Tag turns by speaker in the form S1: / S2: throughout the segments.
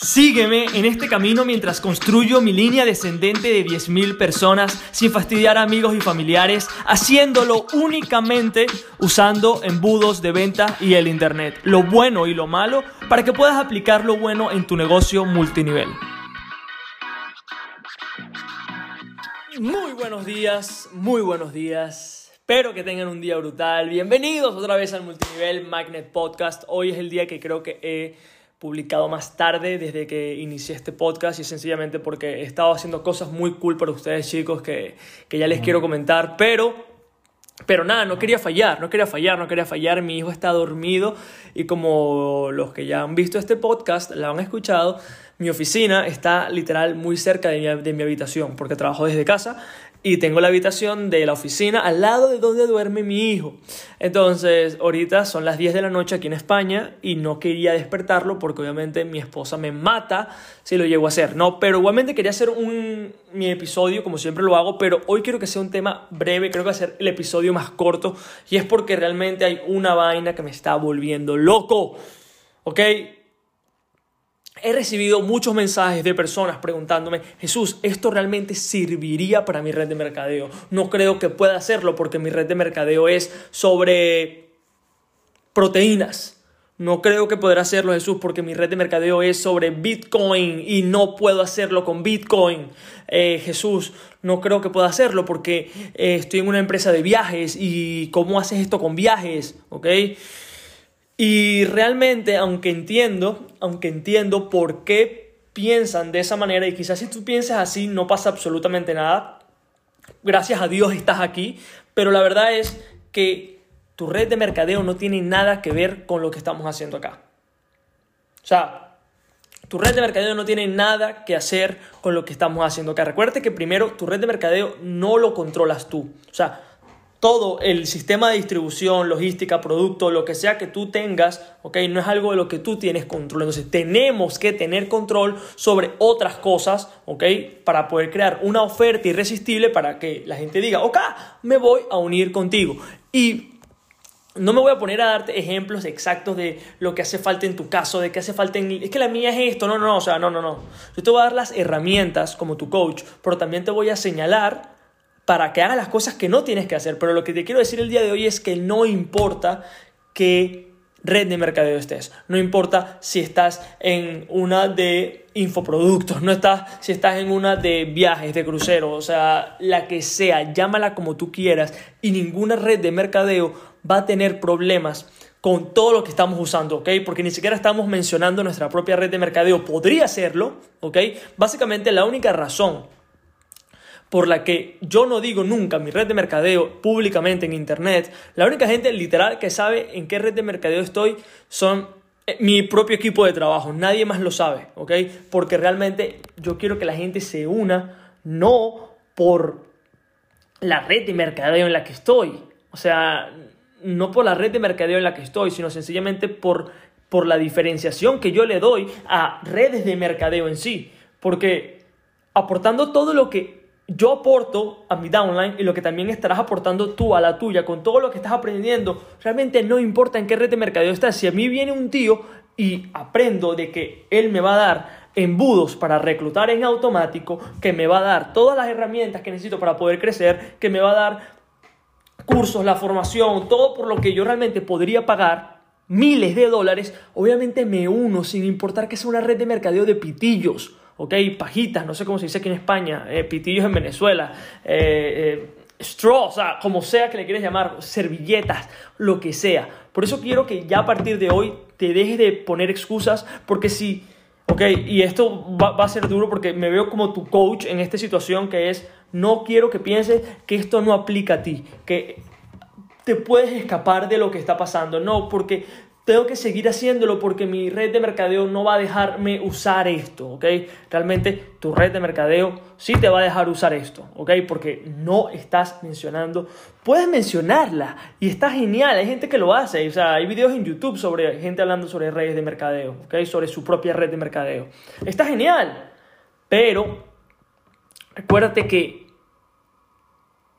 S1: Sígueme en este camino mientras construyo mi línea descendente de 10.000 personas sin fastidiar a amigos y familiares, haciéndolo únicamente usando embudos de venta y el Internet, lo bueno y lo malo, para que puedas aplicar lo bueno en tu negocio multinivel. Muy buenos días, muy buenos días. Espero que tengan un día brutal. Bienvenidos otra vez al Multinivel Magnet Podcast. Hoy es el día que creo que he publicado más tarde desde que inicié este podcast y sencillamente porque he estado haciendo cosas muy cool para ustedes chicos que, que ya les quiero comentar, pero pero nada, no quería fallar, no quería fallar, no quería fallar. Mi hijo está dormido y como los que ya han visto este podcast, lo han escuchado, mi oficina está literal muy cerca de mi, de mi habitación porque trabajo desde casa y tengo la habitación de la oficina al lado de donde duerme mi hijo. Entonces, ahorita son las 10 de la noche aquí en España y no quería despertarlo porque obviamente mi esposa me mata si lo llego a hacer, ¿no? Pero igualmente quería hacer un, mi episodio como siempre lo hago, pero hoy quiero que sea un tema breve, creo que va a ser el episodio más corto y es porque realmente hay una vaina que me está volviendo loco, ¿ok? He recibido muchos mensajes de personas preguntándome, Jesús, ¿esto realmente serviría para mi red de mercadeo? No creo que pueda hacerlo porque mi red de mercadeo es sobre proteínas. No creo que podrá hacerlo Jesús porque mi red de mercadeo es sobre Bitcoin y no puedo hacerlo con Bitcoin. Eh, Jesús, no creo que pueda hacerlo porque eh, estoy en una empresa de viajes y ¿cómo haces esto con viajes? ¿Ok? Y realmente, aunque entiendo, aunque entiendo por qué piensan de esa manera, y quizás si tú piensas así no pasa absolutamente nada, gracias a Dios estás aquí, pero la verdad es que tu red de mercadeo no tiene nada que ver con lo que estamos haciendo acá. O sea, tu red de mercadeo no tiene nada que hacer con lo que estamos haciendo acá. Recuerda que primero tu red de mercadeo no lo controlas tú. O sea, todo el sistema de distribución, logística, producto, lo que sea que tú tengas, ¿ok? No es algo de lo que tú tienes control. Entonces tenemos que tener control sobre otras cosas, ¿ok? Para poder crear una oferta irresistible para que la gente diga, ok, me voy a unir contigo. Y no me voy a poner a darte ejemplos exactos de lo que hace falta en tu caso, de qué hace falta en... Es que la mía es esto, no, no, no, o sea, no, no, no. Yo te voy a dar las herramientas como tu coach, pero también te voy a señalar para que hagas las cosas que no tienes que hacer. Pero lo que te quiero decir el día de hoy es que no importa qué red de mercadeo estés. No importa si estás en una de infoproductos, no estás, si estás en una de viajes, de crucero, o sea, la que sea, llámala como tú quieras y ninguna red de mercadeo va a tener problemas con todo lo que estamos usando, ¿ok? Porque ni siquiera estamos mencionando nuestra propia red de mercadeo. Podría hacerlo, ¿ok? Básicamente la única razón por la que yo no digo nunca mi red de mercadeo públicamente en internet. La única gente literal que sabe en qué red de mercadeo estoy son eh, mi propio equipo de trabajo. Nadie más lo sabe, ¿ok? Porque realmente yo quiero que la gente se una no por la red de mercadeo en la que estoy. O sea, no por la red de mercadeo en la que estoy, sino sencillamente por, por la diferenciación que yo le doy a redes de mercadeo en sí. Porque aportando todo lo que yo aporto a mi downline y lo que también estarás aportando tú a la tuya con todo lo que estás aprendiendo, realmente no importa en qué red de mercadeo estás. Si a mí viene un tío y aprendo de que él me va a dar embudos para reclutar en automático, que me va a dar todas las herramientas que necesito para poder crecer, que me va a dar cursos, la formación, todo por lo que yo realmente podría pagar miles de dólares, obviamente me uno sin importar que sea una red de mercadeo de pitillos ¿ok? Pajitas, no sé cómo se dice aquí en España, eh, pitillos en Venezuela, eh, eh, straws, o sea, como sea que le quieras llamar, servilletas, lo que sea. Por eso quiero que ya a partir de hoy te dejes de poner excusas, porque si, ok, y esto va, va a ser duro porque me veo como tu coach en esta situación que es, no quiero que pienses que esto no aplica a ti, que te puedes escapar de lo que está pasando, no, porque tengo que seguir haciéndolo porque mi red de mercadeo no va a dejarme usar esto, ¿ok? Realmente tu red de mercadeo sí te va a dejar usar esto, ¿ok? Porque no estás mencionando, puedes mencionarla y está genial, hay gente que lo hace, o sea, hay videos en YouTube sobre gente hablando sobre redes de mercadeo, ¿ok? Sobre su propia red de mercadeo. Está genial, pero recuérdate que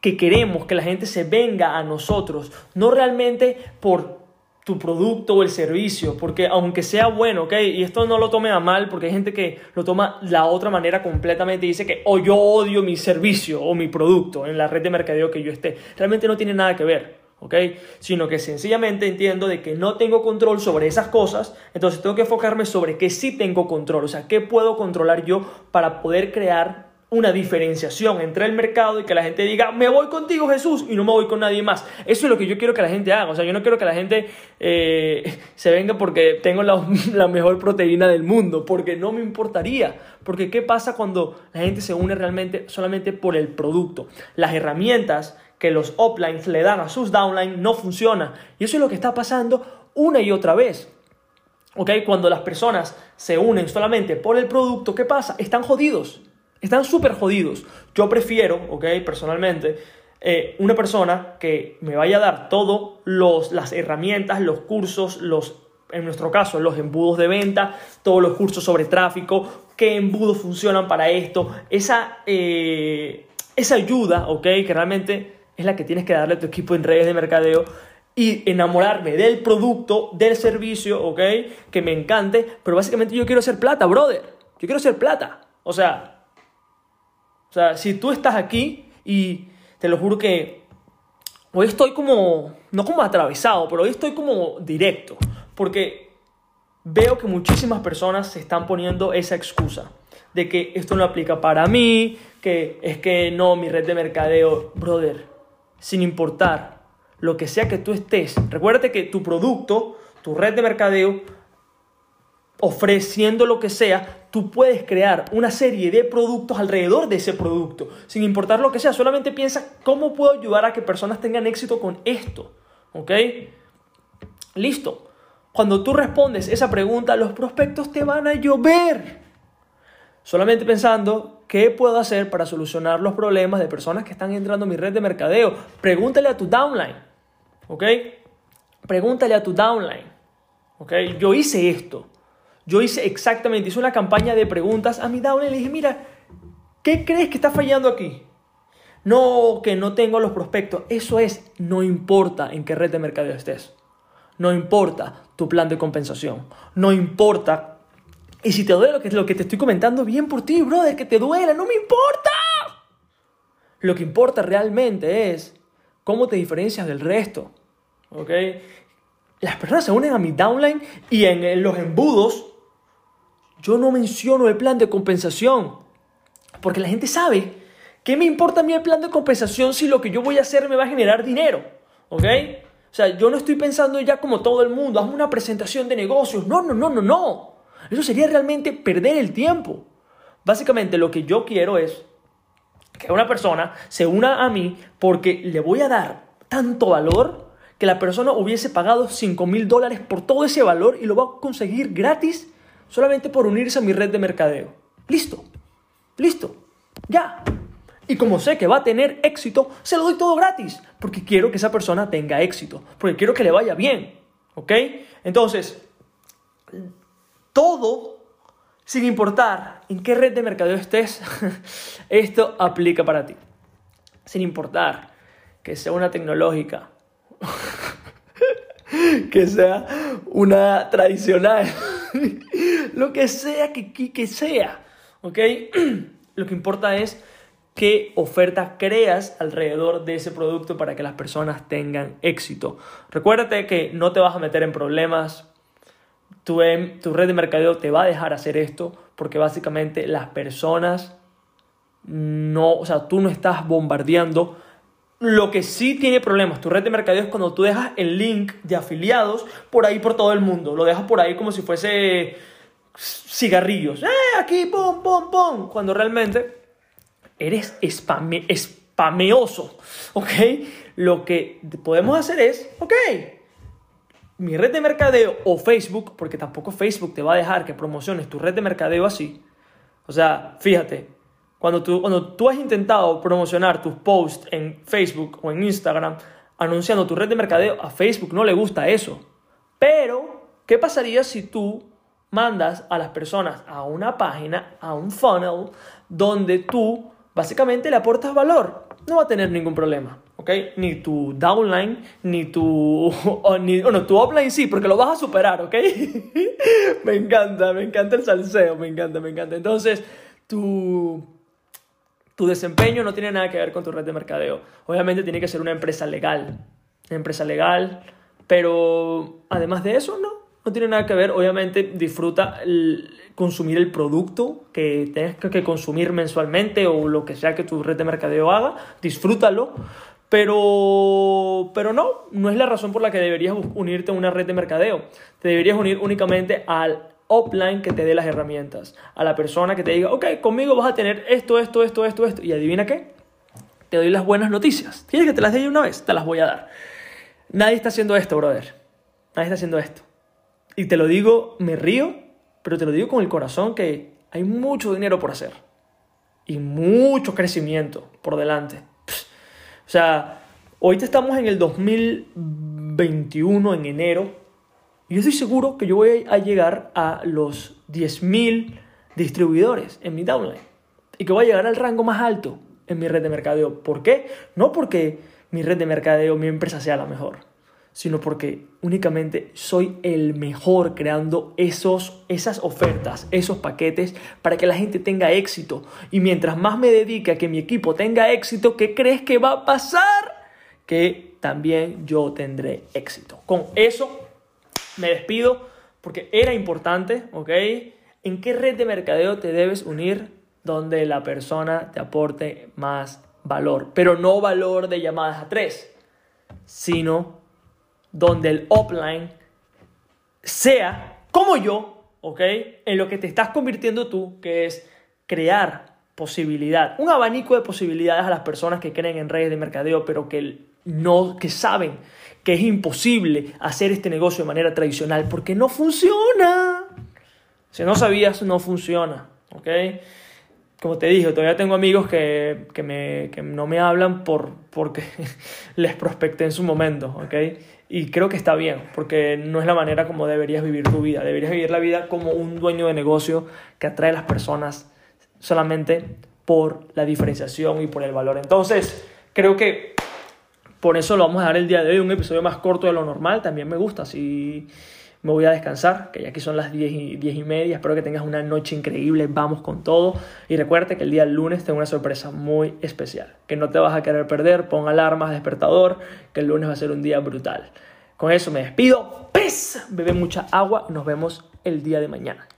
S1: que queremos que la gente se venga a nosotros, no realmente por tu producto o el servicio, porque aunque sea bueno, ¿ok? Y esto no lo tome a mal, porque hay gente que lo toma la otra manera completamente y dice que o yo odio mi servicio o mi producto en la red de mercadeo que yo esté. Realmente no tiene nada que ver, ¿ok? Sino que sencillamente entiendo de que no tengo control sobre esas cosas, entonces tengo que enfocarme sobre que sí tengo control, o sea, qué puedo controlar yo para poder crear una diferenciación entre el mercado y que la gente diga, me voy contigo Jesús y no me voy con nadie más. Eso es lo que yo quiero que la gente haga. O sea, yo no quiero que la gente eh, se venga porque tengo la, mejor proteína del mundo, porque no me importaría. Porque ¿qué pasa cuando la gente se une realmente solamente por el producto? Las herramientas que los uplines le dan a sus downlines no funcionan. Y eso es lo que está pasando una y otra vez. ¿Ok? Cuando las personas se unen solamente por el producto, ¿qué pasa? Están jodidos están súper jodidos. Yo prefiero, ok, personalmente, eh, una persona que me vaya a dar todas las herramientas, los cursos, los, en nuestro caso, los embudos de venta, todos los cursos sobre tráfico, qué embudos funcionan para esto, esa, eh, esa ayuda, ok, que realmente es la que tienes que darle a tu equipo en redes de mercadeo y enamorarme del producto, del servicio, ok, que me encante, pero básicamente yo quiero ser plata, brother, yo quiero ser plata, o sea, o sea, si tú estás aquí y te lo juro que hoy estoy como, no como atravesado, pero hoy estoy como directo, porque veo que muchísimas personas se están poniendo esa excusa de que esto no aplica para mí, que es que no, mi red de mercadeo, brother, sin importar lo que sea que tú estés, recuérdate que tu producto, tu red de mercadeo, ofreciendo lo que sea, tú puedes crear una serie de productos alrededor de ese producto, sin importar lo que sea. Solamente piensa cómo puedo ayudar a que personas tengan éxito con esto. ¿Ok? Listo. Cuando tú respondes esa pregunta, los prospectos te van a llover. Solamente pensando qué puedo hacer para solucionar los problemas de personas que están entrando a mi red de mercadeo. Pregúntale a tu downline. ¿Ok? Pregúntale a tu downline. ¿Ok? Yo hice esto. Yo hice exactamente, hice una campaña de preguntas a mi downline y le dije, mira, ¿qué crees que está fallando aquí? No, que no tengo los prospectos. Eso es, no importa en qué red de mercadeo estés. No importa tu plan de compensación. No importa. Y si te duele lo que, lo que te estoy comentando, bien por ti, brother, que te duela, no me importa. Lo que importa realmente es cómo te diferencias del resto. ¿Ok? Las personas se unen a mi downline y en los embudos yo no menciono el plan de compensación, porque la gente sabe ¿Qué me importa a mí el plan de compensación si lo que yo voy a hacer me va a generar dinero? ¿Ok? O sea, yo no estoy pensando ya como todo el mundo, hazme una presentación de negocios. No, no, no, no, no. Eso sería realmente perder el tiempo. Básicamente lo que yo quiero es que una persona se una a mí porque le voy a dar tanto valor que la persona hubiese pagado 5 mil dólares por todo ese valor y lo va a conseguir gratis solamente por unirse a mi red de mercadeo. Listo, listo, ya. Y como sé que va a tener éxito, se lo doy todo gratis, porque quiero que esa persona tenga éxito, porque quiero que le vaya bien, ¿ok? Entonces, todo, sin importar en qué red de mercadeo estés, esto aplica para ti. Sin importar que sea una tecnológica, que sea una tradicional. Lo que sea que, que sea, ¿ok? lo que importa es qué oferta creas alrededor de ese producto para que las personas tengan éxito. Recuérdate que no te vas a meter en problemas, tu, em, tu red de mercadeo te va a dejar hacer esto porque básicamente las personas no, o sea, tú no estás bombardeando lo que sí tiene problemas, tu red de mercadeo es cuando tú dejas el link de afiliados por ahí por todo el mundo. Lo dejas por ahí como si fuese cigarrillos. ¡Eh! Aquí, pum, pum, pum. Cuando realmente eres spame, spameoso. ¿Ok? Lo que podemos hacer es, ok, mi red de mercadeo o Facebook, porque tampoco Facebook te va a dejar que promociones tu red de mercadeo así. O sea, fíjate, cuando tú, cuando tú has intentado promocionar tus posts en Facebook o en Instagram anunciando tu red de mercadeo, a Facebook no le gusta eso. Pero, ¿qué pasaría si tú mandas a las personas a una página, a un funnel, donde tú básicamente le aportas valor? No va a tener ningún problema. ¿ok? Ni tu downline, ni tu... Ni, bueno, tu upline sí, porque lo vas a superar, ¿ok? me encanta, me encanta el salseo, me encanta, me encanta. Entonces, tu, tu desempeño no tiene nada que ver con tu red de mercadeo. Obviamente tiene que ser una empresa legal, una empresa legal, pero además de eso, no, no tiene nada que ver. Obviamente disfruta consumir el producto que tengas que consumir mensualmente o lo que sea que tu red de mercadeo haga, disfrútalo. Pero, pero no, no es la razón por la que deberías unirte a una red de mercadeo. Te deberías unir únicamente al offline que te dé las herramientas. A la persona que te diga, ok, conmigo vas a tener esto, esto, esto, esto, esto. Y adivina qué, te doy las buenas noticias. ¿Tienes que te las dé una vez? Te las voy a dar. Nadie está haciendo esto, brother. Nadie está haciendo esto. Y te lo digo, me río, pero te lo digo con el corazón que hay mucho dinero por hacer. Y mucho crecimiento por delante. O sea, hoy estamos en el 2021, en enero. Y yo estoy seguro que yo voy a llegar a los 10.000 distribuidores en mi downline. Y que voy a llegar al rango más alto en mi red de mercadeo. ¿Por qué? No porque mi red de mercadeo, mi empresa sea la mejor sino porque únicamente soy el mejor creando esos, esas ofertas, esos paquetes para que la gente tenga éxito. Y mientras más me dedique a que mi equipo tenga éxito, ¿qué crees que va a pasar? Que también yo tendré éxito. Con eso me despido porque era importante, ¿ok? ¿En qué red de mercadeo te debes unir donde la persona te aporte más valor? Pero no valor de llamadas a tres, sino donde el offline sea como yo, ¿ok? En lo que te estás convirtiendo tú, que es crear posibilidad, un abanico de posibilidades a las personas que creen en redes de mercadeo, pero que no, que saben que es imposible hacer este negocio de manera tradicional porque no funciona. Si no sabías, no funciona, ¿ok? como te dije, todavía tengo amigos que, que, me, que no me hablan por, porque les prospecté en su momento, ¿ok? Y creo que está bien, porque no es la manera como deberías vivir tu vida. Deberías vivir la vida como un dueño de negocio que atrae a las personas solamente por la diferenciación y por el valor. Entonces, creo que por eso lo vamos a dar el día de hoy, un episodio más corto de lo normal. También me gusta, si me voy a descansar, que ya aquí son las 10 y, 10 y media. Espero que tengas una noche increíble. Vamos con todo. Y recuerda que el día lunes tengo una sorpresa muy especial, que no te vas a querer perder. Pon alarmas, despertador, que el lunes va a ser un día brutal. Con eso me despido. ¡Pes! Bebe mucha agua. Nos vemos el día de mañana.